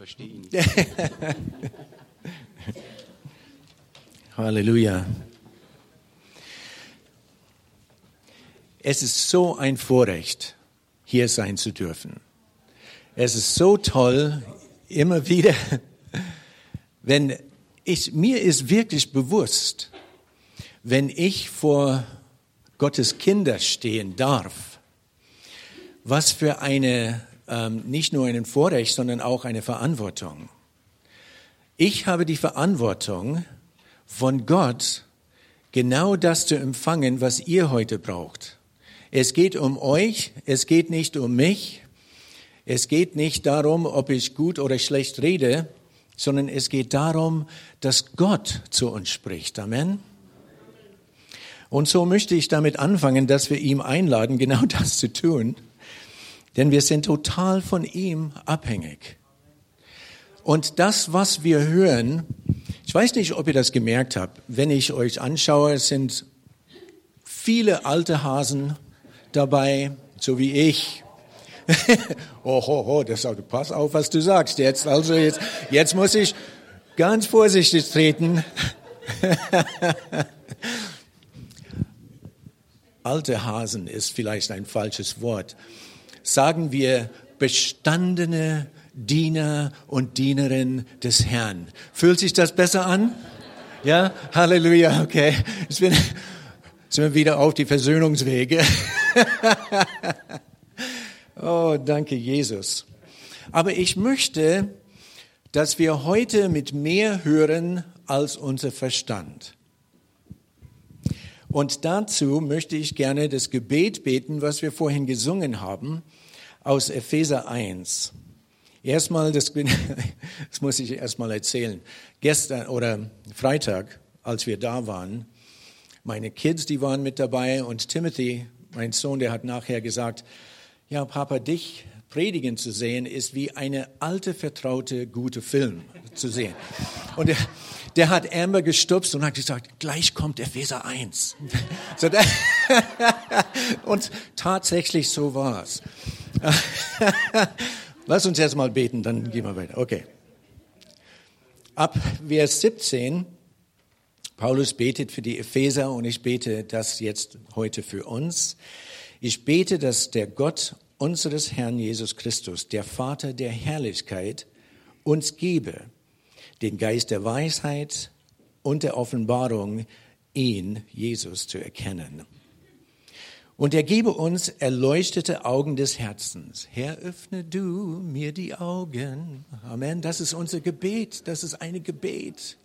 verstehe ihn nicht. Halleluja. Es ist so ein Vorrecht, hier sein zu dürfen. Es ist so toll, immer wieder, wenn ich, mir ist wirklich bewusst, wenn ich vor Gottes Kinder stehen darf, was für eine, ähm, nicht nur einen Vorrecht, sondern auch eine Verantwortung. Ich habe die Verantwortung, von Gott genau das zu empfangen, was ihr heute braucht. Es geht um euch, es geht nicht um mich, es geht nicht darum, ob ich gut oder schlecht rede, sondern es geht darum, dass Gott zu uns spricht. Amen. Und so möchte ich damit anfangen, dass wir ihm einladen, genau das zu tun. Denn wir sind total von ihm abhängig. Und das, was wir hören, ich weiß nicht, ob ihr das gemerkt habt, wenn ich euch anschaue, es sind viele alte Hasen dabei, so wie ich. oh, oh, oh, das, pass auf, was du sagst jetzt. Also jetzt, jetzt muss ich ganz vorsichtig treten. alte Hasen ist vielleicht ein falsches Wort. Sagen wir bestandene Diener und Dienerin des Herrn. Fühlt sich das besser an? Ja, Halleluja, okay. Jetzt bin, sind wir wieder auf die Versöhnungswege. oh, danke Jesus. Aber ich möchte, dass wir heute mit mehr hören als unser Verstand. Und dazu möchte ich gerne das Gebet beten, was wir vorhin gesungen haben, aus Epheser 1. Erstmal, das, das muss ich erstmal erzählen. Gestern oder Freitag, als wir da waren, meine Kids, die waren mit dabei und Timothy, mein Sohn, der hat nachher gesagt, ja, Papa, dich predigen zu sehen, ist wie eine alte, vertraute, gute Film zu sehen. Und der, der hat Amber gestupst und hat gesagt, gleich kommt Epheser 1. und tatsächlich so war's. Lass uns jetzt mal beten, dann gehen wir weiter. Okay. Ab Vers 17, Paulus betet für die Epheser und ich bete das jetzt heute für uns. Ich bete, dass der Gott unseres Herrn Jesus Christus, der Vater der Herrlichkeit, uns gebe, den Geist der Weisheit und der Offenbarung, ihn, Jesus, zu erkennen und er gebe uns erleuchtete Augen des Herzens. Herr, öffne du mir die Augen. Amen. Das ist unser Gebet. Das ist ein Gebet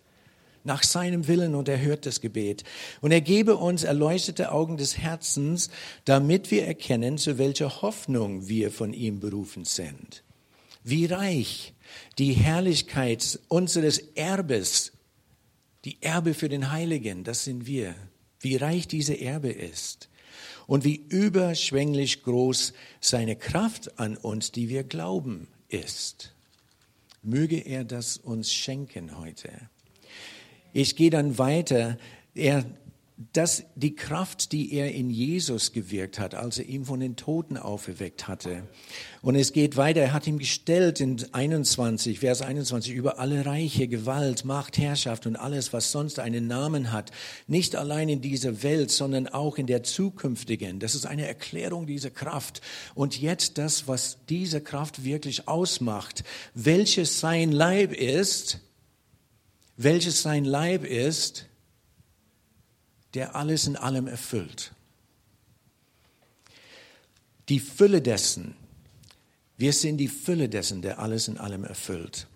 nach seinem Willen und er hört das Gebet. Und er gebe uns erleuchtete Augen des Herzens, damit wir erkennen, zu welcher Hoffnung wir von ihm berufen sind. Wie reich die Herrlichkeit unseres Erbes, die Erbe für den Heiligen, das sind wir. Wie reich diese Erbe ist und wie überschwänglich groß seine Kraft an uns, die wir glauben, ist. Möge er das uns schenken heute. Ich gehe dann weiter. Er dass die Kraft, die er in Jesus gewirkt hat, als er ihn von den Toten auferweckt hatte. Und es geht weiter, er hat ihm gestellt in 21, Vers 21, über alle Reiche, Gewalt, Macht, Herrschaft und alles, was sonst einen Namen hat. Nicht allein in dieser Welt, sondern auch in der zukünftigen. Das ist eine Erklärung dieser Kraft. Und jetzt das, was diese Kraft wirklich ausmacht, welches sein Leib ist, welches sein Leib ist, der alles in allem erfüllt. Die Fülle dessen, wir sind die Fülle dessen, der alles in allem erfüllt.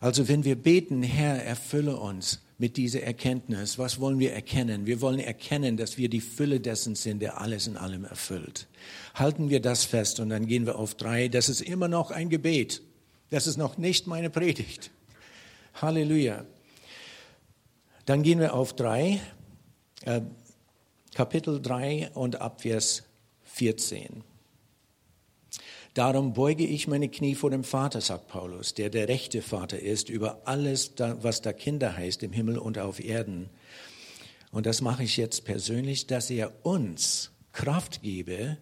Also wenn wir beten, Herr, erfülle uns mit dieser Erkenntnis, was wollen wir erkennen? Wir wollen erkennen, dass wir die Fülle dessen sind, der alles in allem erfüllt. Halten wir das fest und dann gehen wir auf drei. Das ist immer noch ein Gebet. Das ist noch nicht meine Predigt. Halleluja. Dann gehen wir auf drei. Äh, Kapitel 3 und Abvers 14. Darum beuge ich meine Knie vor dem Vater, sagt Paulus, der der rechte Vater ist über alles, was da Kinder heißt, im Himmel und auf Erden. Und das mache ich jetzt persönlich, dass er uns Kraft gebe,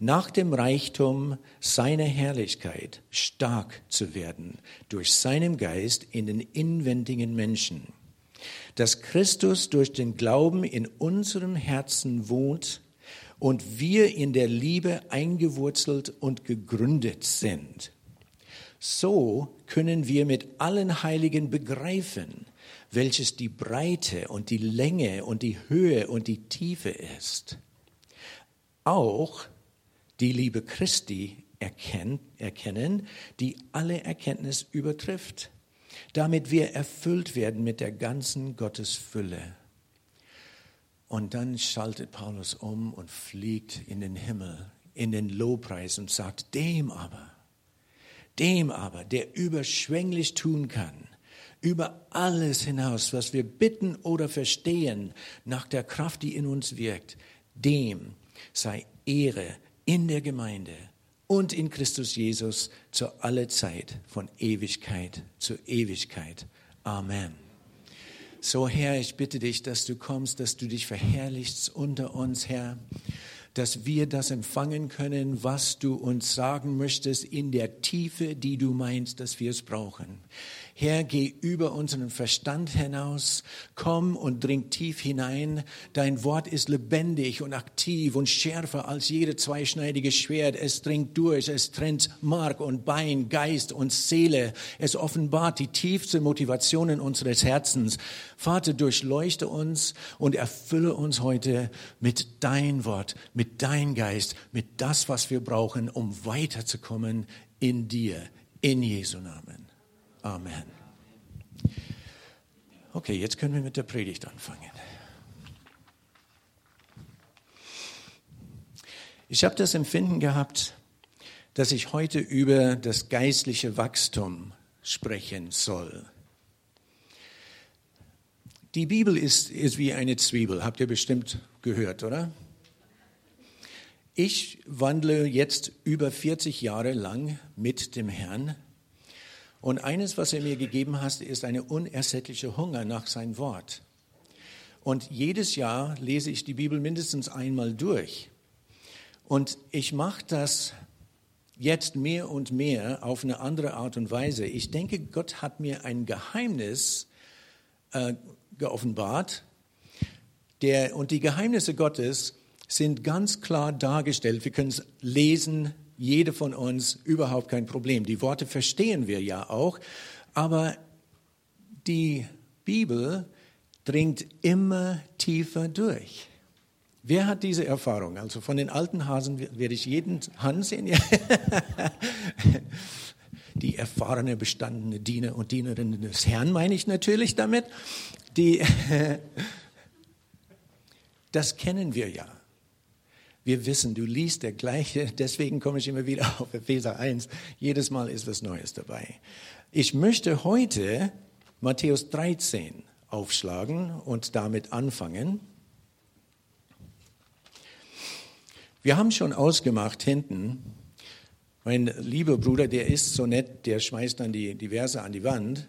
nach dem Reichtum seiner Herrlichkeit stark zu werden durch seinen Geist in den inwendigen Menschen. Dass Christus durch den Glauben in unserem Herzen wohnt und wir in der Liebe eingewurzelt und gegründet sind. So können wir mit allen Heiligen begreifen, welches die Breite und die Länge und die Höhe und die Tiefe ist. Auch die Liebe Christi erkennen, die alle Erkenntnis übertrifft, damit wir erfüllt werden mit der ganzen Gottesfülle. Und dann schaltet Paulus um und fliegt in den Himmel, in den Lobpreis und sagt, dem aber, dem aber, der überschwänglich tun kann, über alles hinaus, was wir bitten oder verstehen, nach der Kraft, die in uns wirkt, dem sei Ehre in der Gemeinde und in Christus Jesus zu aller Zeit, von Ewigkeit zu Ewigkeit. Amen. So Herr, ich bitte dich, dass du kommst, dass du dich verherrlichst unter uns, Herr dass wir das empfangen können, was du uns sagen möchtest in der Tiefe, die du meinst, dass wir es brauchen. Herr, geh über unseren Verstand hinaus, komm und dring tief hinein. Dein Wort ist lebendig und aktiv und schärfer als jede zweischneidige Schwert. Es dringt durch, es trennt Mark und Bein, Geist und Seele. Es offenbart die tiefste Motivationen unseres Herzens. Vater, durchleuchte uns und erfülle uns heute mit dein Wort, mit dein Geist, mit das, was wir brauchen, um weiterzukommen in dir, in Jesu Namen. Amen. Okay, jetzt können wir mit der Predigt anfangen. Ich habe das Empfinden gehabt, dass ich heute über das geistliche Wachstum sprechen soll. Die Bibel ist, ist wie eine Zwiebel, habt ihr bestimmt gehört, oder? Ich wandle jetzt über 40 Jahre lang mit dem Herrn und eines, was er mir gegeben hat, ist eine unersättliche Hunger nach sein Wort. Und jedes Jahr lese ich die Bibel mindestens einmal durch. Und ich mache das jetzt mehr und mehr auf eine andere Art und Weise. Ich denke, Gott hat mir ein Geheimnis äh, geoffenbart. Der, und die Geheimnisse Gottes sind ganz klar dargestellt. Wir können es lesen, jede von uns überhaupt kein Problem. Die Worte verstehen wir ja auch, aber die Bibel dringt immer tiefer durch. Wer hat diese Erfahrung? Also von den alten Hasen werde ich jeden Hand sehen. Die erfahrene, bestandene Diener und Dienerinnen des Herrn meine ich natürlich damit. Die, das kennen wir ja. Wir wissen, du liest der gleiche, deswegen komme ich immer wieder auf Epheser 1. Jedes Mal ist was Neues dabei. Ich möchte heute Matthäus 13 aufschlagen und damit anfangen. Wir haben schon ausgemacht hinten, mein lieber Bruder, der ist so nett, der schmeißt dann die, die Verse an die Wand.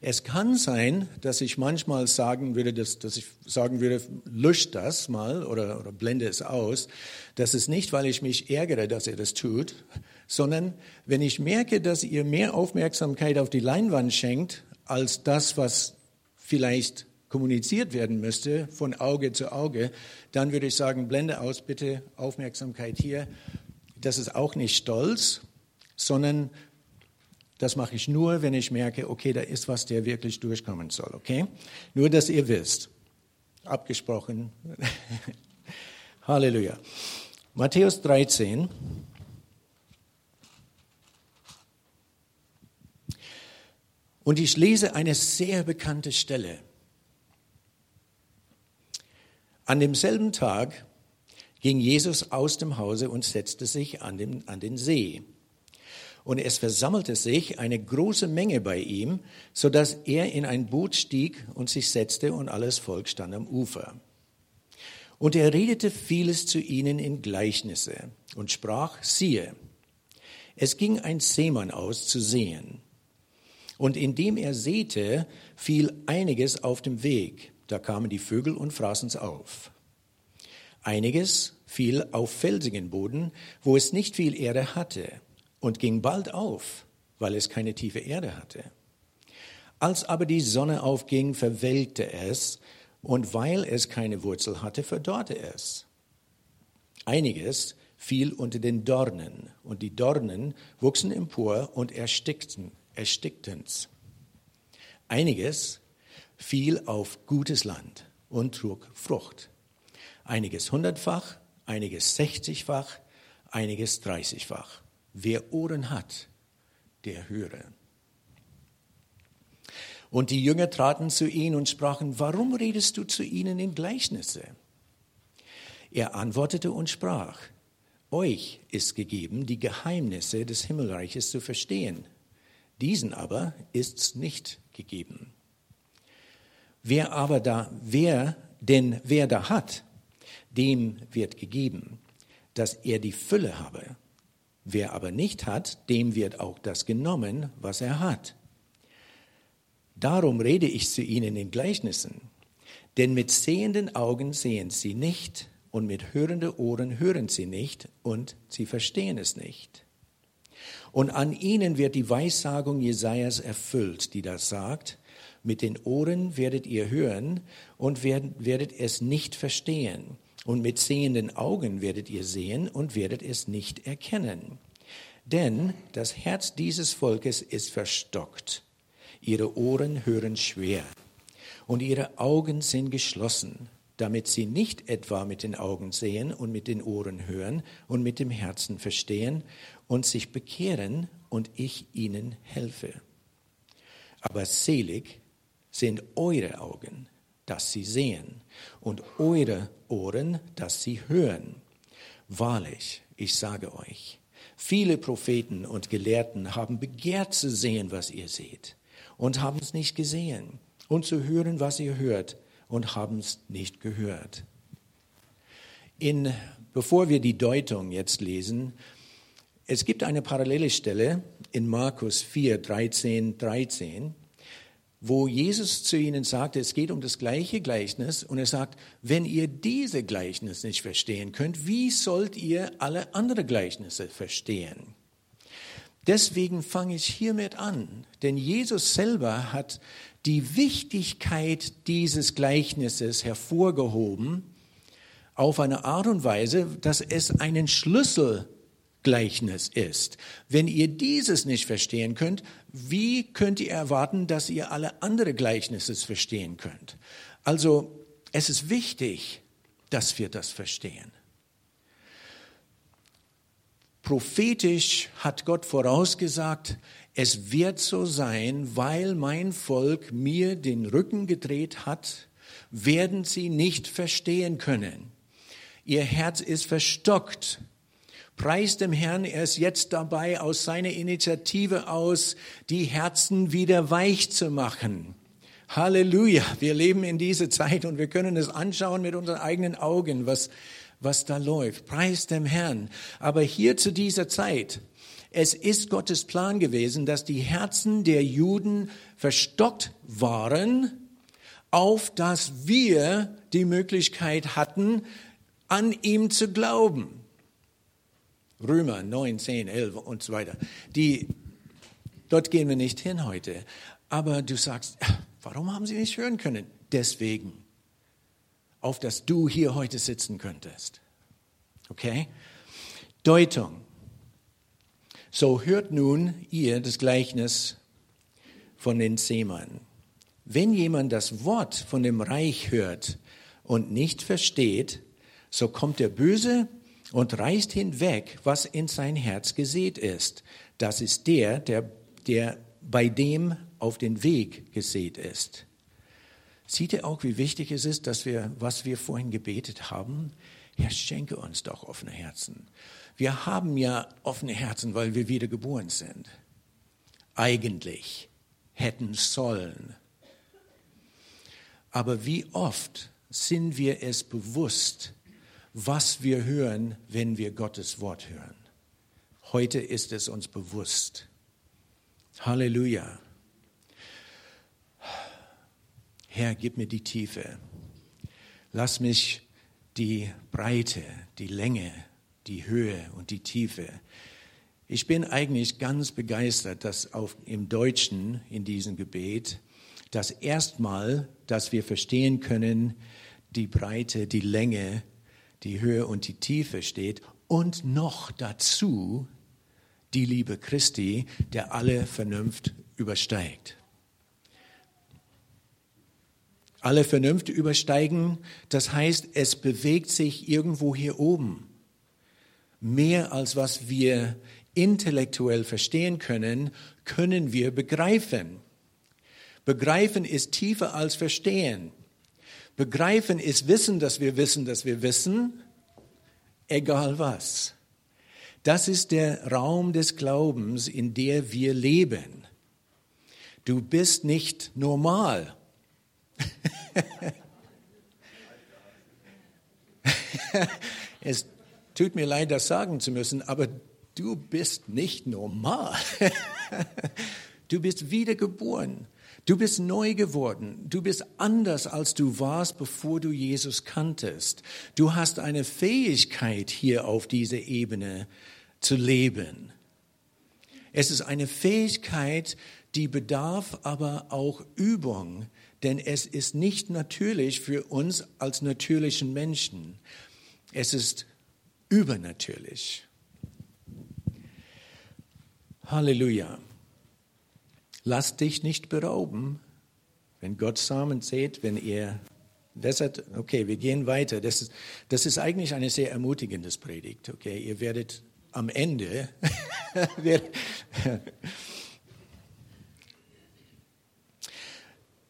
Es kann sein, dass ich manchmal sagen würde, dass, dass ich sagen würde, löscht das mal oder, oder blende es aus. Das ist nicht, weil ich mich ärgere, dass ihr das tut, sondern wenn ich merke, dass ihr mehr Aufmerksamkeit auf die Leinwand schenkt, als das, was vielleicht kommuniziert werden müsste, von Auge zu Auge, dann würde ich sagen, blende aus, bitte Aufmerksamkeit hier. Das ist auch nicht stolz, sondern das mache ich nur, wenn ich merke, okay, da ist was, der wirklich durchkommen soll, okay? Nur, dass ihr wisst. Abgesprochen. Halleluja. Matthäus 13. Und ich lese eine sehr bekannte Stelle. An demselben Tag ging Jesus aus dem Hause und setzte sich an den, an den See und es versammelte sich eine große Menge bei ihm, so dass er in ein Boot stieg und sich setzte und alles Volk stand am Ufer. Und er redete vieles zu ihnen in Gleichnisse und sprach, siehe, es ging ein Seemann aus zu sehen. Und indem er säte, fiel einiges auf dem Weg. Da kamen die Vögel und fraßen's auf. Einiges fiel auf felsigen Boden, wo es nicht viel Erde hatte, und ging bald auf, weil es keine tiefe Erde hatte. Als aber die Sonne aufging, verwelkte es, und weil es keine Wurzel hatte, verdorrte es. Einiges fiel unter den Dornen, und die Dornen wuchsen empor und erstickten, erstickten's. Einiges fiel auf gutes Land und trug Frucht. Einiges hundertfach, einiges sechzigfach, einiges dreißigfach. Wer Ohren hat, der höre. Und die Jünger traten zu ihm und sprachen, warum redest du zu ihnen in Gleichnisse? Er antwortete und sprach, euch ist gegeben, die Geheimnisse des Himmelreiches zu verstehen. Diesen aber ist's nicht gegeben. Wer aber da, wer, denn wer da hat, dem wird gegeben, dass er die Fülle habe. Wer aber nicht hat, dem wird auch das genommen, was er hat. Darum rede ich zu ihnen in Gleichnissen. Denn mit sehenden Augen sehen sie nicht und mit hörenden Ohren hören sie nicht und sie verstehen es nicht. Und an ihnen wird die Weissagung Jesajas erfüllt, die das sagt, mit den Ohren werdet ihr hören und werdet es nicht verstehen. Und mit sehenden Augen werdet ihr sehen und werdet es nicht erkennen. Denn das Herz dieses Volkes ist verstockt. Ihre Ohren hören schwer und ihre Augen sind geschlossen, damit sie nicht etwa mit den Augen sehen und mit den Ohren hören und mit dem Herzen verstehen und sich bekehren und ich ihnen helfe. Aber selig sind eure Augen, dass sie sehen, und eure Ohren, dass sie hören. Wahrlich, ich sage euch, viele Propheten und Gelehrten haben begehrt zu sehen, was ihr seht, und haben es nicht gesehen, und zu hören, was ihr hört, und haben es nicht gehört. In, bevor wir die Deutung jetzt lesen, es gibt eine parallele Stelle in Markus 4, 13, 13 wo Jesus zu ihnen sagte, es geht um das gleiche Gleichnis und er sagt, wenn ihr diese Gleichnis nicht verstehen könnt, wie sollt ihr alle anderen Gleichnisse verstehen? Deswegen fange ich hiermit an, denn Jesus selber hat die Wichtigkeit dieses Gleichnisses hervorgehoben auf eine Art und Weise, dass es einen Schlüssel Gleichnis ist. Wenn ihr dieses nicht verstehen könnt, wie könnt ihr erwarten, dass ihr alle anderen Gleichnisse verstehen könnt? Also es ist wichtig, dass wir das verstehen. Prophetisch hat Gott vorausgesagt, es wird so sein, weil mein Volk mir den Rücken gedreht hat, werden sie nicht verstehen können. Ihr Herz ist verstockt Preis dem Herrn, er ist jetzt dabei, aus seiner Initiative aus die Herzen wieder weich zu machen. Halleluja, wir leben in dieser Zeit und wir können es anschauen mit unseren eigenen Augen, was, was da läuft. Preis dem Herrn. Aber hier zu dieser Zeit, es ist Gottes Plan gewesen, dass die Herzen der Juden verstockt waren, auf dass wir die Möglichkeit hatten, an ihm zu glauben. Römer 9, 10, 11 und so weiter. Die, dort gehen wir nicht hin heute. Aber du sagst, warum haben sie nicht hören können? Deswegen, auf dass du hier heute sitzen könntest. Okay? Deutung. So hört nun ihr das Gleichnis von den Seemann. Wenn jemand das Wort von dem Reich hört und nicht versteht, so kommt der Böse und reißt hinweg, was in sein Herz gesät ist. Das ist der, der, der bei dem auf den Weg gesät ist. Sieht ihr auch, wie wichtig es ist, dass wir, was wir vorhin gebetet haben, Herr, schenke uns doch offene Herzen. Wir haben ja offene Herzen, weil wir wieder geboren sind. Eigentlich hätten sollen. Aber wie oft sind wir es bewusst, was wir hören, wenn wir Gottes Wort hören. Heute ist es uns bewusst. Halleluja. Herr, gib mir die Tiefe. Lass mich die Breite, die Länge, die Höhe und die Tiefe. Ich bin eigentlich ganz begeistert, dass auf, im Deutschen in diesem Gebet das erstmal, dass wir verstehen können, die Breite, die Länge, die Höhe und die Tiefe steht und noch dazu die Liebe Christi, der alle Vernunft übersteigt. Alle Vernunft übersteigen, das heißt, es bewegt sich irgendwo hier oben. Mehr als was wir intellektuell verstehen können, können wir begreifen. Begreifen ist tiefer als verstehen. Begreifen ist wissen, dass wir wissen, dass wir wissen, egal was. Das ist der Raum des Glaubens, in der wir leben. Du bist nicht normal. es tut mir leid, das sagen zu müssen, aber du bist nicht normal. du bist wiedergeboren. Du bist neu geworden. Du bist anders, als du warst, bevor du Jesus kanntest. Du hast eine Fähigkeit, hier auf dieser Ebene zu leben. Es ist eine Fähigkeit, die bedarf aber auch Übung, denn es ist nicht natürlich für uns als natürlichen Menschen. Es ist übernatürlich. Halleluja. Lass dich nicht berauben, wenn Gott Samen sät, wenn ihr wässert. Okay, wir gehen weiter. Das ist, das ist eigentlich eine sehr ermutigende Predigt. Okay, ihr werdet am Ende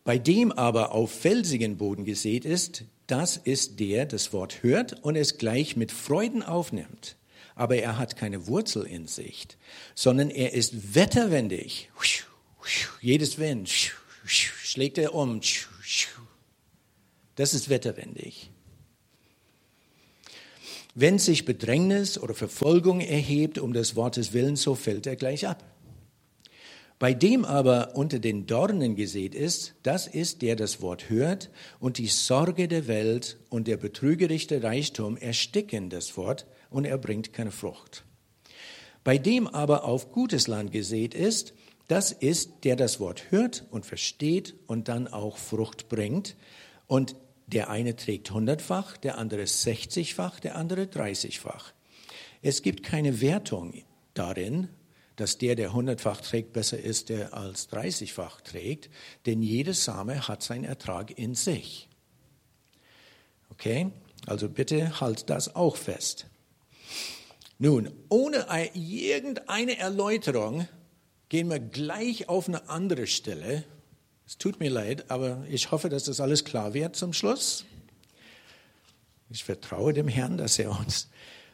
Bei dem aber auf felsigen Boden gesät ist, das ist der, das Wort hört und es gleich mit Freuden aufnimmt. Aber er hat keine Wurzel in sich, sondern er ist wetterwendig. Jedes Wind schlägt er um. Das ist wetterwendig. Wenn sich Bedrängnis oder Verfolgung erhebt um des Wortes willen, so fällt er gleich ab. Bei dem aber unter den Dornen gesät ist, das ist, der das Wort hört und die Sorge der Welt und der betrügerische Reichtum ersticken das Wort und er bringt keine Frucht. Bei dem aber auf gutes Land gesät ist, das ist, der das Wort hört und versteht und dann auch Frucht bringt. Und der eine trägt hundertfach, der andere sechzigfach, der andere dreißigfach. Es gibt keine Wertung darin, dass der, der hundertfach trägt, besser ist, der als dreißigfach trägt, denn jede Same hat seinen Ertrag in sich. Okay? Also bitte halt das auch fest. Nun, ohne irgendeine Erläuterung gehen wir gleich auf eine andere Stelle. Es tut mir leid, aber ich hoffe, dass das alles klar wird zum Schluss. Ich vertraue dem Herrn, dass er uns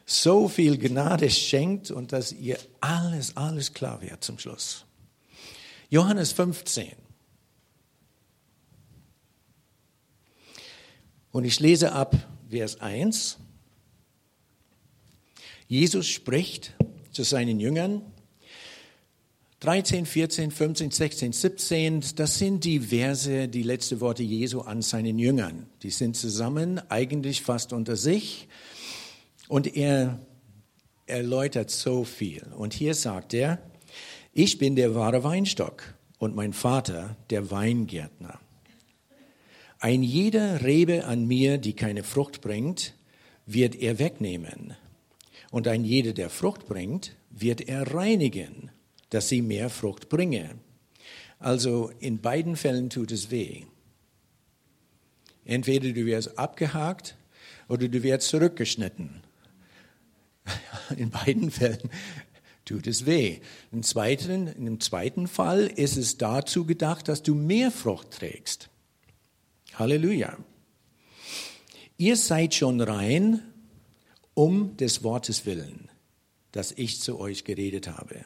so viel Gnade schenkt und dass ihr alles, alles klar wird zum Schluss. Johannes 15. Und ich lese ab Vers 1. Jesus spricht zu seinen Jüngern. 13, 14, 15, 16, 17, das sind die Verse, die letzte Worte Jesu an seinen Jüngern. Die sind zusammen, eigentlich fast unter sich. Und er erläutert so viel. Und hier sagt er, ich bin der wahre Weinstock und mein Vater der Weingärtner. Ein jeder Rebe an mir, die keine Frucht bringt, wird er wegnehmen. Und ein jeder, der Frucht bringt, wird er reinigen, dass sie mehr Frucht bringe. Also in beiden Fällen tut es weh. Entweder du wirst abgehakt oder du wirst zurückgeschnitten. In beiden Fällen tut es weh. Im zweiten, Im zweiten Fall ist es dazu gedacht, dass du mehr Frucht trägst. Halleluja. Ihr seid schon rein um des Wortes willen, das ich zu euch geredet habe.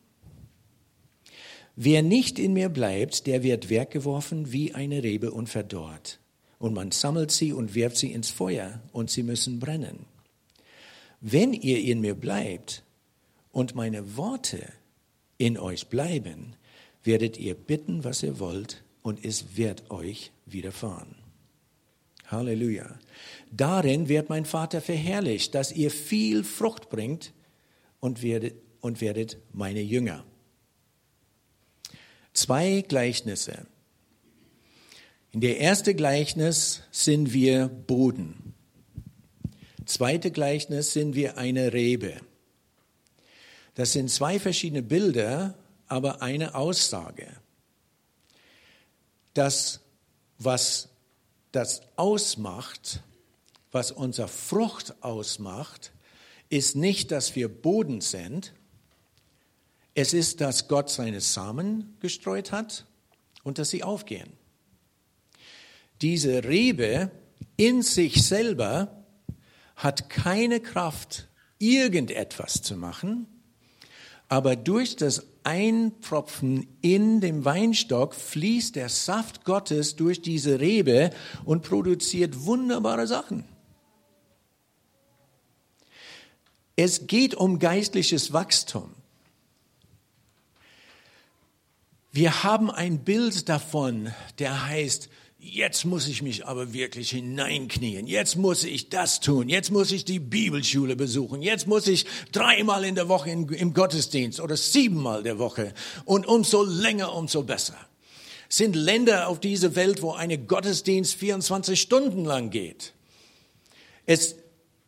Wer nicht in mir bleibt, der wird weggeworfen wie eine Rebe und verdorrt. Und man sammelt sie und wirft sie ins Feuer und sie müssen brennen. Wenn ihr in mir bleibt und meine Worte in euch bleiben, werdet ihr bitten, was ihr wollt, und es wird euch widerfahren. Halleluja. Darin wird mein Vater verherrlicht, dass ihr viel Frucht bringt und werdet, und werdet meine Jünger. Zwei Gleichnisse. In der ersten Gleichnis sind wir Boden. Zweite Gleichnis sind wir eine Rebe. Das sind zwei verschiedene Bilder, aber eine Aussage. Das, was das ausmacht, was unser Frucht ausmacht, ist nicht, dass wir Boden sind. Es ist, dass Gott seine Samen gestreut hat und dass sie aufgehen. Diese Rebe in sich selber hat keine Kraft, irgendetwas zu machen, aber durch das Einpropfen in dem Weinstock fließt der Saft Gottes durch diese Rebe und produziert wunderbare Sachen. Es geht um geistliches Wachstum. Wir haben ein Bild davon, der heißt, jetzt muss ich mich aber wirklich hineinknien, jetzt muss ich das tun, jetzt muss ich die Bibelschule besuchen, jetzt muss ich dreimal in der Woche in, im Gottesdienst oder siebenmal der Woche und umso länger, umso besser. Es sind Länder auf dieser Welt, wo eine Gottesdienst 24 Stunden lang geht. Es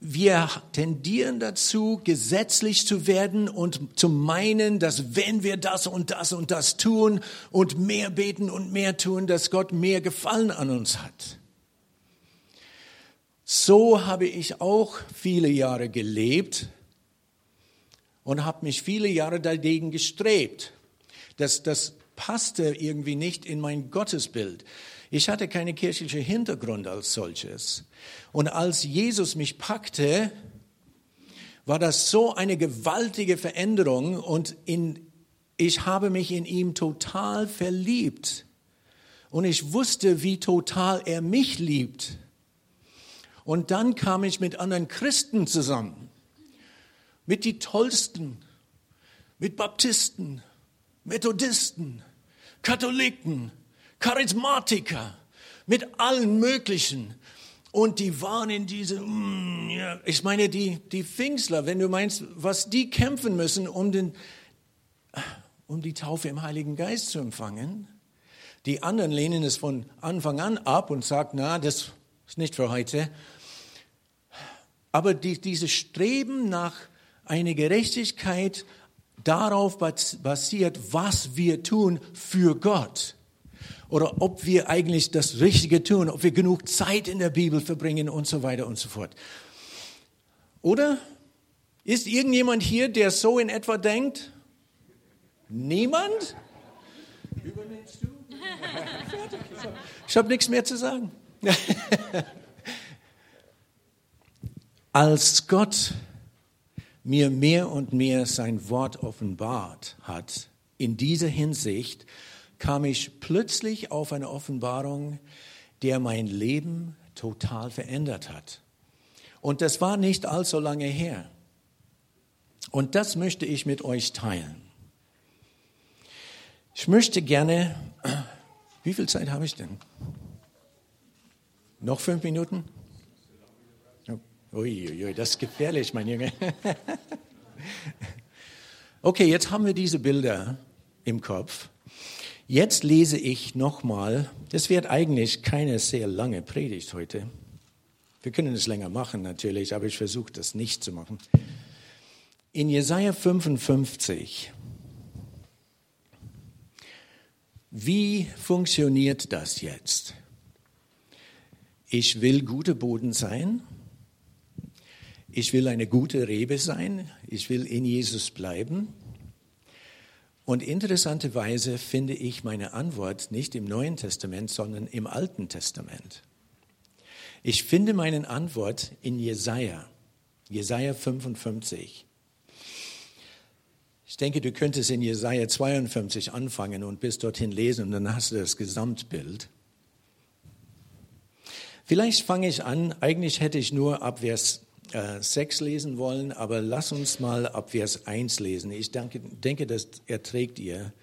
wir tendieren dazu, gesetzlich zu werden und zu meinen, dass wenn wir das und das und das tun und mehr beten und mehr tun, dass Gott mehr Gefallen an uns hat. So habe ich auch viele Jahre gelebt und habe mich viele Jahre dagegen gestrebt. Das, das passte irgendwie nicht in mein Gottesbild. Ich hatte keine kirchliche Hintergrund als solches. Und als Jesus mich packte, war das so eine gewaltige Veränderung und in, ich habe mich in ihm total verliebt. Und ich wusste, wie total er mich liebt. Und dann kam ich mit anderen Christen zusammen. Mit die tollsten. Mit Baptisten, Methodisten, Katholiken, Charismatiker, mit allen möglichen. Und die waren in diese, mm, ich meine, die, die Pfingstler, wenn du meinst, was die kämpfen müssen, um, den, um die Taufe im Heiligen Geist zu empfangen. Die anderen lehnen es von Anfang an ab und sagen, na, das ist nicht für heute. Aber die, dieses Streben nach einer Gerechtigkeit darauf basiert, was wir tun für Gott oder ob wir eigentlich das Richtige tun, ob wir genug Zeit in der Bibel verbringen und so weiter und so fort. Oder ist irgendjemand hier, der so in etwa denkt? Niemand? Übernimmst du? Ich habe nichts mehr zu sagen. Als Gott mir mehr und mehr sein Wort offenbart hat, in dieser Hinsicht, kam ich plötzlich auf eine Offenbarung, der mein Leben total verändert hat. Und das war nicht allzu lange her. Und das möchte ich mit euch teilen. Ich möchte gerne, wie viel Zeit habe ich denn? Noch fünf Minuten? Uiuiui, das ist gefährlich, mein Junge. Okay, jetzt haben wir diese Bilder im Kopf. Jetzt lese ich nochmal, das wird eigentlich keine sehr lange Predigt heute. Wir können es länger machen natürlich, aber ich versuche das nicht zu machen. In Jesaja 55. Wie funktioniert das jetzt? Ich will guter Boden sein. Ich will eine gute Rebe sein. Ich will in Jesus bleiben. Und interessanterweise finde ich meine Antwort nicht im Neuen Testament, sondern im Alten Testament. Ich finde meine Antwort in Jesaja, Jesaja 55. Ich denke, du könntest in Jesaja 52 anfangen und bis dorthin lesen und dann hast du das Gesamtbild. Vielleicht fange ich an, eigentlich hätte ich nur ab Vers 6 lesen wollen, aber lass uns mal ab Vers 1 lesen. Ich denke, denke, das erträgt ihr.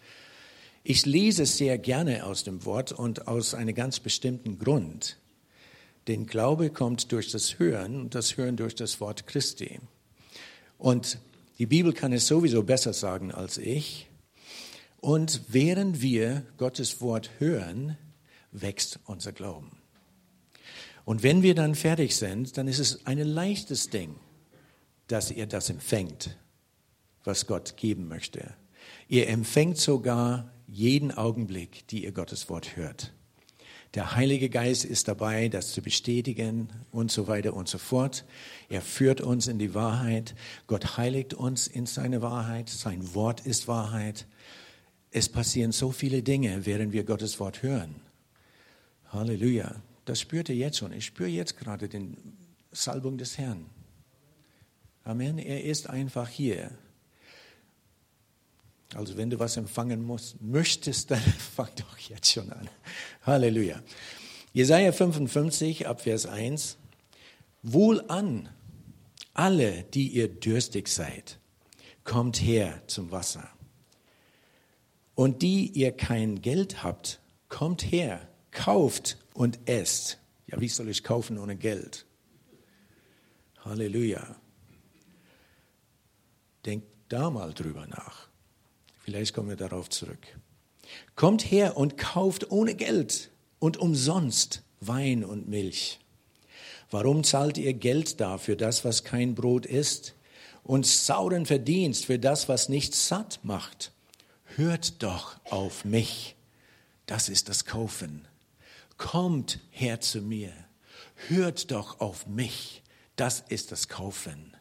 Ich lese sehr gerne aus dem Wort und aus einem ganz bestimmten Grund. Denn Glaube kommt durch das Hören und das Hören durch das Wort Christi. Und die Bibel kann es sowieso besser sagen als ich. Und während wir Gottes Wort hören, wächst unser Glauben. Und wenn wir dann fertig sind, dann ist es ein leichtes Ding, dass ihr das empfängt, was Gott geben möchte. Ihr empfängt sogar jeden Augenblick, die ihr Gottes Wort hört. Der Heilige Geist ist dabei, das zu bestätigen und so weiter und so fort. Er führt uns in die Wahrheit. Gott heiligt uns in seine Wahrheit. Sein Wort ist Wahrheit. Es passieren so viele Dinge, während wir Gottes Wort hören. Halleluja. Das spürt ihr jetzt schon. Ich spüre jetzt gerade den Salbung des Herrn. Amen. Er ist einfach hier. Also wenn du was empfangen musst, möchtest, dann fang doch jetzt schon an. Halleluja. Jesaja 55 ab Vers 1. Wohl an, alle, die ihr dürstig seid, kommt her zum Wasser. Und die ihr kein Geld habt, kommt her, kauft und esst. Ja, wie soll ich kaufen ohne Geld? Halleluja. Denkt da mal drüber nach. Vielleicht kommen wir darauf zurück. Kommt her und kauft ohne Geld und umsonst Wein und Milch. Warum zahlt ihr Geld da für das, was kein Brot ist, und sauren Verdienst für das, was nicht satt macht? Hört doch auf mich. Das ist das Kaufen. Kommt her zu mir. Hört doch auf mich. Das ist das Kaufen.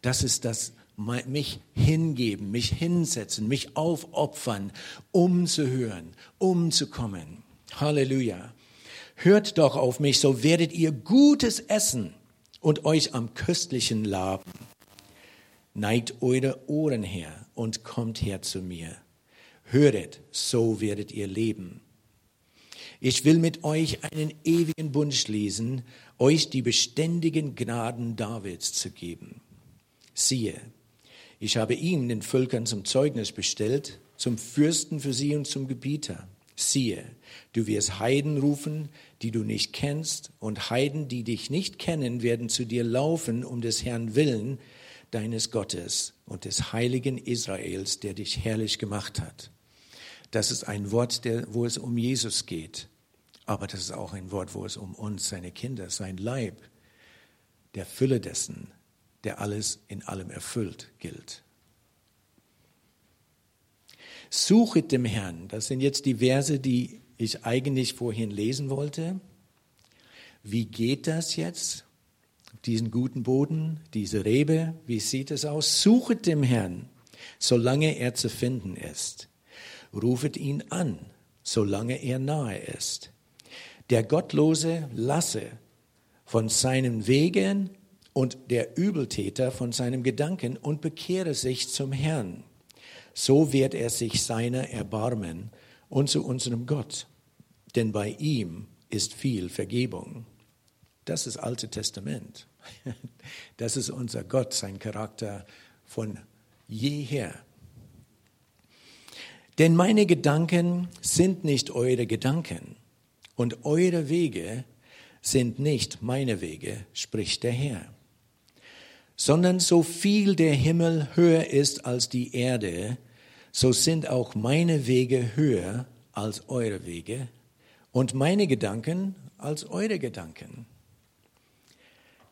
Das ist das mich hingeben, mich hinsetzen, mich aufopfern, um zu hören, um zu kommen. Halleluja. Hört doch auf mich, so werdet ihr Gutes essen und euch am köstlichen laben. Neigt eure Ohren her und kommt her zu mir. Höret, so werdet ihr leben. Ich will mit euch einen ewigen Bund schließen, euch die beständigen Gnaden Davids zu geben. Siehe, ich habe ihn den Völkern zum Zeugnis bestellt, zum Fürsten für sie und zum Gebieter. Siehe, du wirst Heiden rufen, die du nicht kennst, und Heiden, die dich nicht kennen, werden zu dir laufen um des Herrn willen, deines Gottes und des heiligen Israels, der dich herrlich gemacht hat. Das ist ein Wort, der, wo es um Jesus geht. Aber das ist auch ein Wort, wo es um uns, seine Kinder, sein Leib, der Fülle dessen, der alles in allem erfüllt, gilt. Suchet dem Herrn, das sind jetzt die Verse, die ich eigentlich vorhin lesen wollte. Wie geht das jetzt? Diesen guten Boden, diese Rebe, wie sieht es aus? Suchet dem Herrn, solange er zu finden ist. Rufet ihn an, solange er nahe ist. Der Gottlose lasse von seinen Wegen und der Übeltäter von seinem Gedanken und bekehre sich zum Herrn. So wird er sich seiner erbarmen und zu unserem Gott, denn bei ihm ist viel Vergebung. Das ist Alte Testament. Das ist unser Gott, sein Charakter von jeher. Denn meine Gedanken sind nicht eure Gedanken und eure Wege sind nicht meine Wege, spricht der Herr sondern so viel der Himmel höher ist als die Erde, so sind auch meine Wege höher als eure Wege und meine Gedanken als eure Gedanken.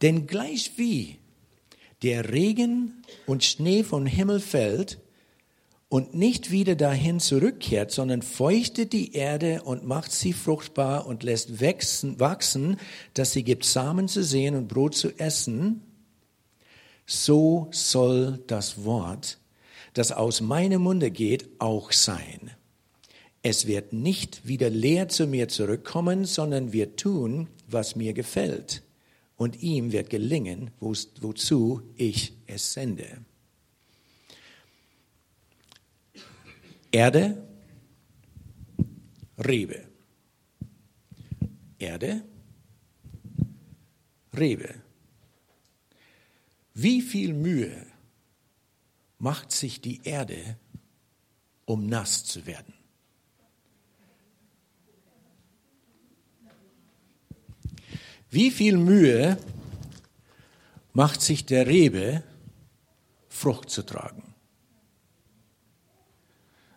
Denn gleich wie der Regen und Schnee vom Himmel fällt und nicht wieder dahin zurückkehrt, sondern feuchtet die Erde und macht sie fruchtbar und lässt wachsen, wachsen dass sie gibt Samen zu sehen und Brot zu essen, so soll das Wort, das aus meinem Munde geht, auch sein. Es wird nicht wieder leer zu mir zurückkommen, sondern wird tun, was mir gefällt. Und ihm wird gelingen, wozu ich es sende. Erde, Rebe. Erde, Rebe. Wie viel Mühe macht sich die Erde, um nass zu werden? Wie viel Mühe macht sich der Rebe, Frucht zu tragen?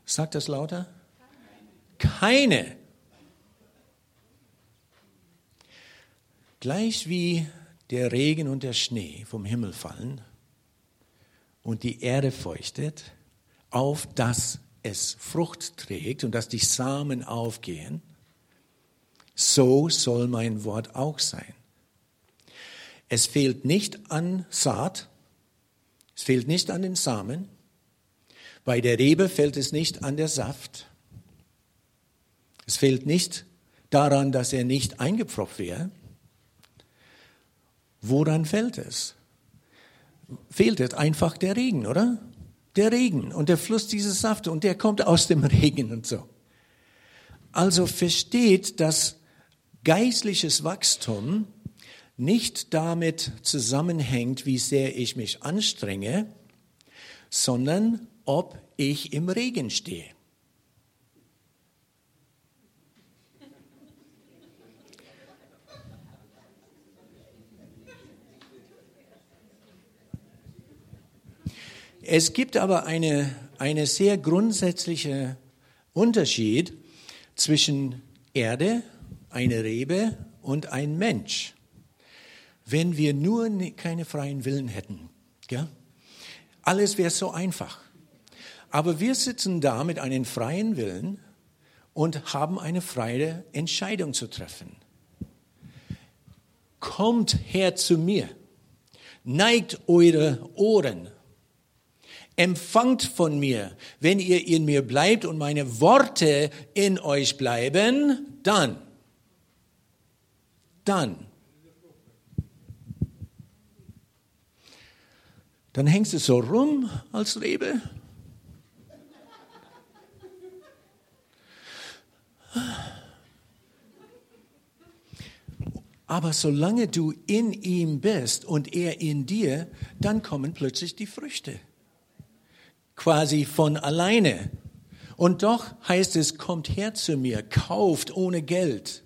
Sagt das lauter? Keine. Gleich wie der Regen und der Schnee vom Himmel fallen und die Erde feuchtet, auf dass es Frucht trägt und dass die Samen aufgehen, so soll mein Wort auch sein. Es fehlt nicht an Saat, es fehlt nicht an den Samen, bei der Rebe fehlt es nicht an der Saft, es fehlt nicht daran, dass er nicht eingepfropft wäre, Woran fällt es? Fehlt es einfach der Regen, oder? Der Regen und der Fluss dieses Safte und der kommt aus dem Regen und so. Also versteht, dass geistliches Wachstum nicht damit zusammenhängt, wie sehr ich mich anstrenge, sondern ob ich im Regen stehe. Es gibt aber eine, eine sehr grundsätzliche Unterschied zwischen Erde, eine Rebe und ein Mensch. Wenn wir nur keine freien Willen hätten, gell? alles wäre so einfach. Aber wir sitzen da mit einem freien Willen und haben eine freie Entscheidung zu treffen. Kommt her zu mir, neigt eure Ohren empfangt von mir. Wenn ihr in mir bleibt und meine Worte in euch bleiben, dann, dann, dann hängst du so rum als Rebe. Aber solange du in ihm bist und er in dir, dann kommen plötzlich die Früchte quasi von alleine. Und doch heißt es, kommt her zu mir, kauft ohne Geld,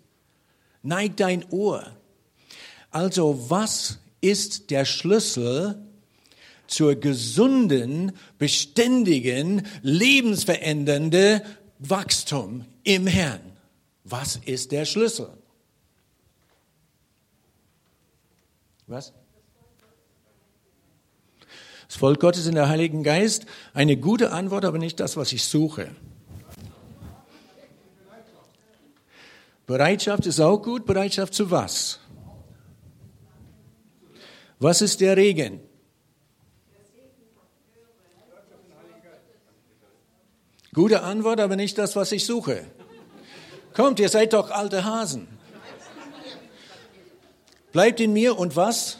neigt dein Ohr. Also was ist der Schlüssel zur gesunden, beständigen, lebensverändernde Wachstum im Herrn? Was ist der Schlüssel? Was? Das Volk Gottes in der Heiligen Geist, eine gute Antwort, aber nicht das, was ich suche. Bereitschaft ist auch gut. Bereitschaft zu was? Was ist der Regen? Gute Antwort, aber nicht das, was ich suche. Kommt, ihr seid doch alte Hasen. Bleibt in mir und was?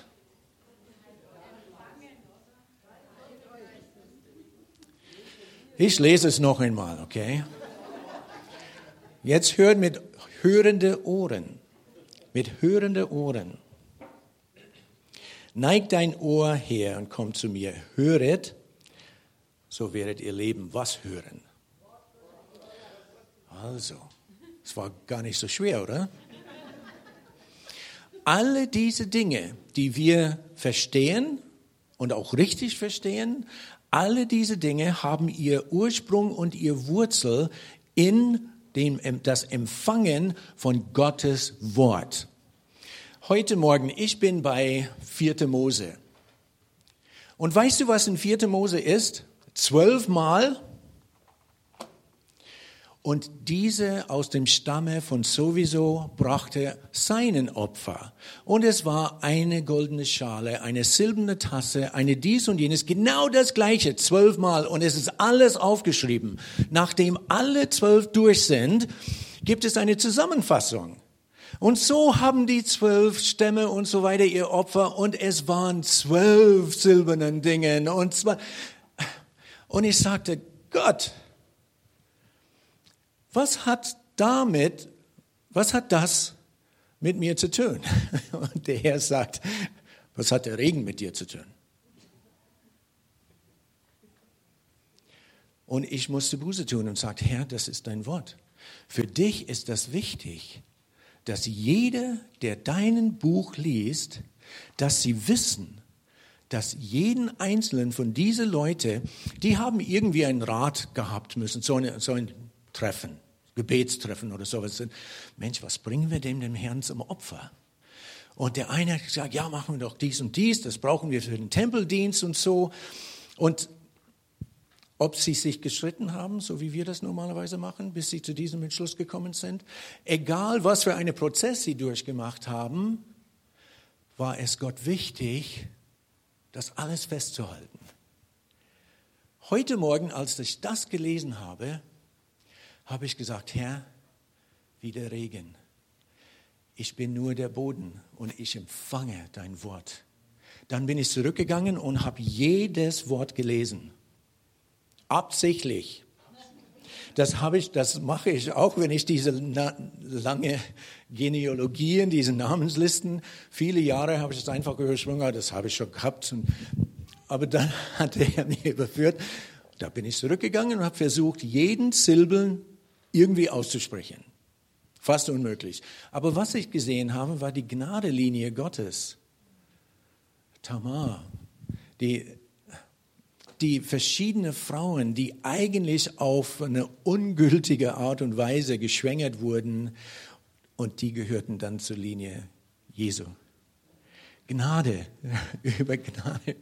Ich lese es noch einmal, okay? Jetzt hört mit hörende Ohren, mit hörende Ohren. Neigt dein Ohr her und kommt zu mir. Höret, so werdet ihr leben. Was hören? Also, es war gar nicht so schwer, oder? Alle diese Dinge, die wir verstehen und auch richtig verstehen, alle diese Dinge haben ihr Ursprung und ihr Wurzel in dem, das Empfangen von Gottes Wort. Heute Morgen, ich bin bei 4. Mose. Und weißt du, was in 4. Mose ist? Zwölfmal und diese aus dem Stamme von sowieso brachte seinen Opfer. Und es war eine goldene Schale, eine silberne Tasse, eine dies und jenes, genau das gleiche, zwölfmal. Und es ist alles aufgeschrieben. Nachdem alle zwölf durch sind, gibt es eine Zusammenfassung. Und so haben die zwölf Stämme und so weiter ihr Opfer und es waren zwölf silbernen Dingen und zwar, und ich sagte, Gott, was hat damit, was hat das mit mir zu tun? Und der Herr sagt, was hat der Regen mit dir zu tun? Und ich musste Buße tun und sagte, Herr, das ist dein Wort. Für dich ist das wichtig, dass jeder, der dein Buch liest, dass sie wissen, dass jeden einzelnen von diesen Leuten, die haben irgendwie einen Rat gehabt müssen, so, eine, so ein Treffen, Gebetstreffen oder sowas. Mensch, was bringen wir dem dem Herrn zum Opfer? Und der eine hat gesagt, ja, machen wir doch dies und dies, das brauchen wir für den Tempeldienst und so. Und ob sie sich gestritten haben, so wie wir das normalerweise machen, bis sie zu diesem Entschluss gekommen sind, egal was für einen Prozess sie durchgemacht haben, war es Gott wichtig, das alles festzuhalten. Heute Morgen, als ich das gelesen habe, habe ich gesagt, Herr, wie der Regen. Ich bin nur der Boden und ich empfange dein Wort. Dann bin ich zurückgegangen und habe jedes Wort gelesen. Absichtlich. Das habe ich, das mache ich auch, wenn ich diese lange Genealogien, diese Namenslisten, viele Jahre habe ich das einfach übersprungen, das habe ich schon gehabt. aber dann hat er mich überführt. Da bin ich zurückgegangen und habe versucht, jeden Silben irgendwie auszusprechen. Fast unmöglich. Aber was ich gesehen habe, war die Gnadelinie Gottes. Tamar, die die verschiedene Frauen, die eigentlich auf eine ungültige Art und Weise geschwängert wurden, und die gehörten dann zur Linie Jesu. Gnade über Gnade.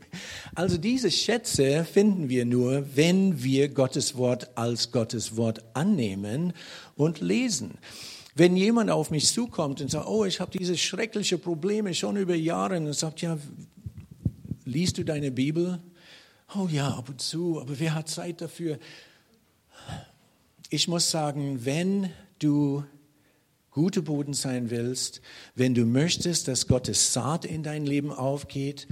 Also diese Schätze finden wir nur, wenn wir Gottes Wort als Gottes Wort annehmen und lesen. Wenn jemand auf mich zukommt und sagt, oh, ich habe diese schrecklichen Probleme schon über Jahre und sagt, ja, liest du deine Bibel? Oh ja, ab und zu, aber wer hat Zeit dafür? Ich muss sagen, wenn du gute Boden sein willst, wenn du möchtest, dass Gottes Saat in dein Leben aufgeht,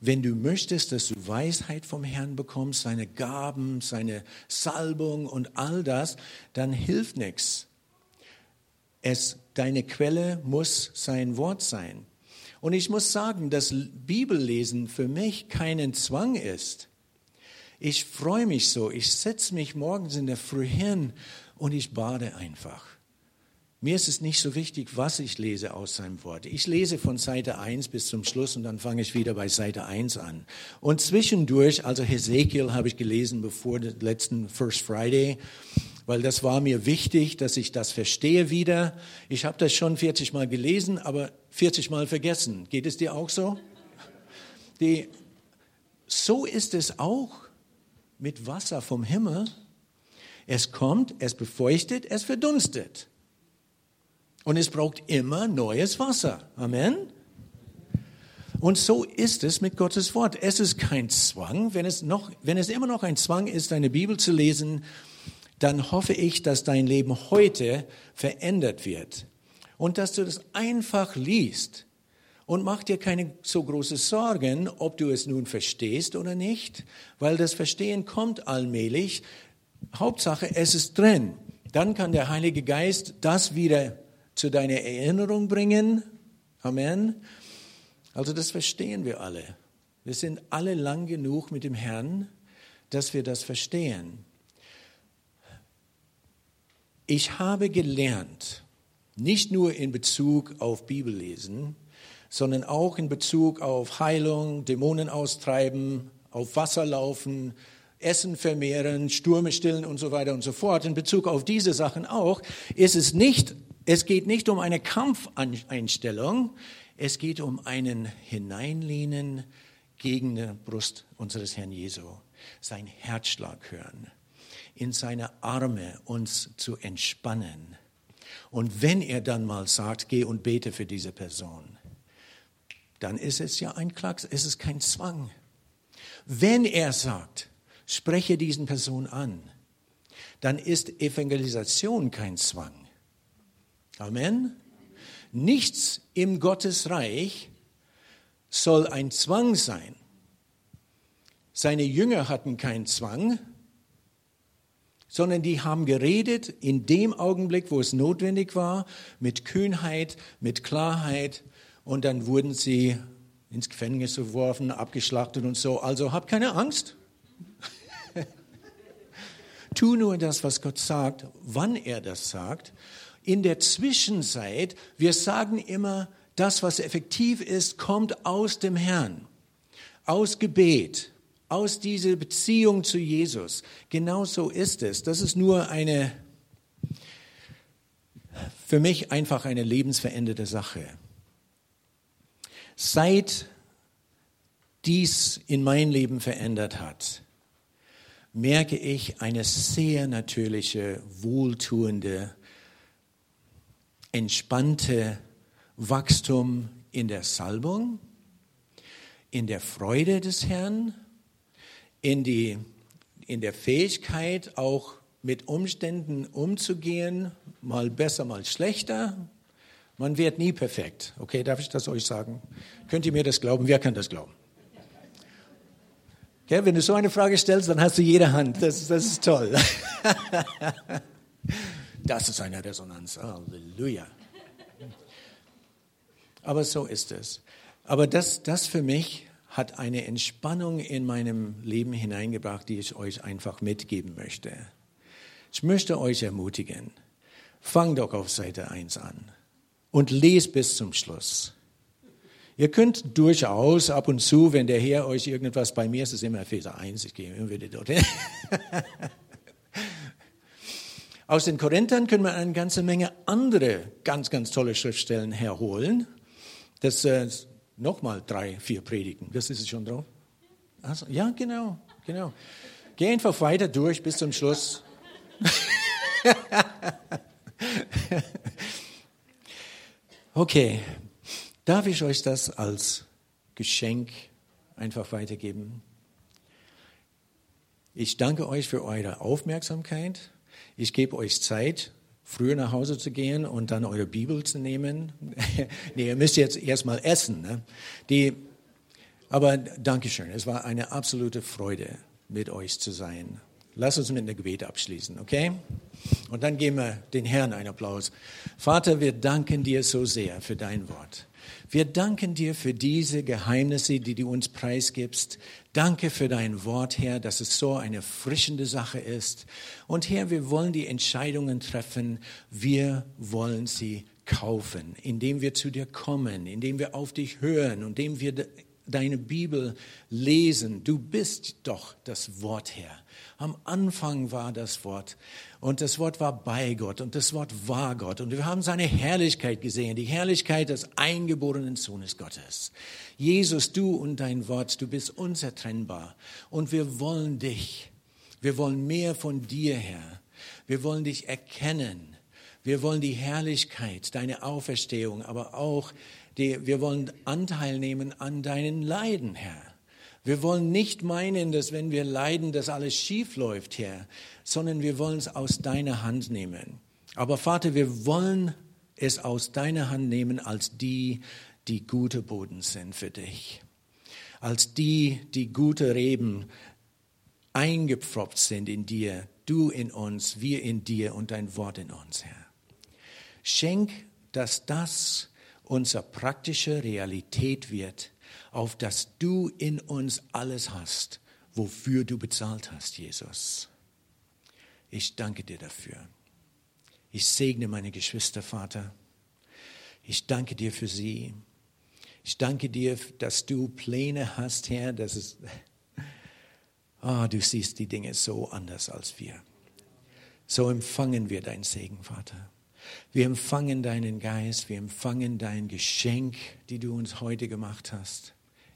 wenn du möchtest, dass du Weisheit vom Herrn bekommst, seine Gaben, seine Salbung und all das, dann hilft nichts. Es, deine Quelle muss sein Wort sein. Und ich muss sagen, dass Bibellesen für mich keinen Zwang ist. Ich freue mich so. Ich setze mich morgens in der Früh hin und ich bade einfach. Mir ist es nicht so wichtig, was ich lese aus seinem Wort. Ich lese von Seite 1 bis zum Schluss und dann fange ich wieder bei Seite 1 an. Und zwischendurch, also Hesekiel habe ich gelesen bevor den letzten First Friday, weil das war mir wichtig, dass ich das verstehe wieder. Ich habe das schon 40 Mal gelesen, aber 40 Mal vergessen. Geht es dir auch so? Die, so ist es auch mit Wasser vom Himmel. Es kommt, es befeuchtet, es verdunstet. Und es braucht immer neues Wasser. Amen. Und so ist es mit Gottes Wort. Es ist kein Zwang. Wenn es, noch, wenn es immer noch ein Zwang ist, deine Bibel zu lesen, dann hoffe ich, dass dein Leben heute verändert wird. Und dass du das einfach liest und mach dir keine so große Sorgen, ob du es nun verstehst oder nicht, weil das Verstehen kommt allmählich. Hauptsache, es ist drin. Dann kann der Heilige Geist das wieder zu deiner Erinnerung bringen. Amen. Also das verstehen wir alle. Wir sind alle lang genug mit dem Herrn, dass wir das verstehen. Ich habe gelernt, nicht nur in Bezug auf Bibellesen, sondern auch in Bezug auf Heilung, Dämonen austreiben, auf Wasser laufen, Essen vermehren, Stürme stillen und so weiter und so fort. In Bezug auf diese Sachen auch ist es nicht, es geht nicht um eine Kampfeinstellung, es geht um einen Hineinlehnen gegen die Brust unseres Herrn Jesu, sein Herzschlag hören, in seine Arme uns zu entspannen. Und wenn er dann mal sagt, geh und bete für diese Person, dann ist es ja ein Klacks, es ist kein Zwang. Wenn er sagt, spreche diesen Person an, dann ist Evangelisation kein Zwang. Amen. Nichts im Gottesreich soll ein Zwang sein. Seine Jünger hatten keinen Zwang. sondern die haben geredet in dem Augenblick, wo es notwendig war, mit Kühnheit, mit Klarheit und dann wurden sie ins Gefängnis geworfen, abgeschlachtet und so. Also hab keine Angst. Tu nur das, was Gott sagt, wann er das sagt. In der Zwischenzeit, wir sagen immer, das, was effektiv ist, kommt aus dem Herrn, aus Gebet, aus dieser Beziehung zu Jesus. Genau so ist es. Das ist nur eine, für mich einfach eine lebensveränderte Sache. Seit dies in mein Leben verändert hat, merke ich eine sehr natürliche, wohltuende, entspannte Wachstum in der Salbung, in der Freude des Herrn in, die, in der Fähigkeit, auch mit Umständen umzugehen, mal besser, mal schlechter. Man wird nie perfekt. Okay, darf ich das euch sagen? Könnt ihr mir das glauben? Wer kann das glauben? Okay, wenn du so eine Frage stellst, dann hast du jede Hand. Das, das ist toll. Das ist eine Resonanz. Halleluja. Aber so ist es. Aber das, das für mich hat eine Entspannung in meinem Leben hineingebracht, die ich euch einfach mitgeben möchte. Ich möchte euch ermutigen, fang doch auf Seite 1 an und lest bis zum Schluss. Ihr könnt durchaus ab und zu, wenn der Herr euch irgendwas, bei mir ist es immer Epheser 1, ich gehe immer wieder dorthin. Aus den Korinthern können wir eine ganze Menge andere ganz, ganz tolle Schriftstellen herholen. Das äh, nochmal drei, vier Predigen. Das ist es schon drauf? Also, ja, genau, genau. Geh einfach weiter durch bis zum Schluss. okay, darf ich euch das als Geschenk einfach weitergeben? Ich danke euch für eure Aufmerksamkeit. Ich gebe euch Zeit, früher nach Hause zu gehen und dann eure Bibel zu nehmen. nee, ihr müsst jetzt erstmal essen. Ne? Die, aber Dankeschön, es war eine absolute Freude, mit euch zu sein. Lass uns mit einem Gebet abschließen, okay? Und dann geben wir den Herrn einen Applaus. Vater, wir danken dir so sehr für dein Wort. Wir danken dir für diese Geheimnisse, die du uns preisgibst. Danke für dein Wort, Herr, dass es so eine frischende Sache ist. Und Herr, wir wollen die Entscheidungen treffen. Wir wollen sie kaufen, indem wir zu dir kommen, indem wir auf dich hören, indem wir deine Bibel lesen. Du bist doch das Wort, Herr. Am Anfang war das Wort und das Wort war bei Gott und das Wort war Gott und wir haben seine Herrlichkeit gesehen, die Herrlichkeit des eingeborenen Sohnes Gottes. Jesus, du und dein Wort, du bist unzertrennbar und wir wollen dich. Wir wollen mehr von dir, Herr. Wir wollen dich erkennen. Wir wollen die Herrlichkeit, deine Auferstehung, aber auch die, wir wollen Anteil nehmen an deinen Leiden, Herr. Wir wollen nicht meinen, dass wenn wir leiden, dass alles schief läuft, Herr, sondern wir wollen es aus deiner Hand nehmen. Aber Vater, wir wollen es aus deiner Hand nehmen als die, die gute Boden sind für dich. Als die, die gute Reben eingepfropft sind in dir, du in uns, wir in dir und dein Wort in uns, Herr. Schenk, dass das unsere praktische Realität wird, auf dass du in uns alles hast, wofür du bezahlt hast, Jesus. Ich danke dir dafür. Ich segne meine Geschwister, Vater. Ich danke dir für sie. Ich danke dir, dass du Pläne hast, Herr, dass es, oh, du siehst die Dinge so anders als wir. So empfangen wir deinen Segen, Vater. Wir empfangen deinen Geist, wir empfangen dein Geschenk, die du uns heute gemacht hast.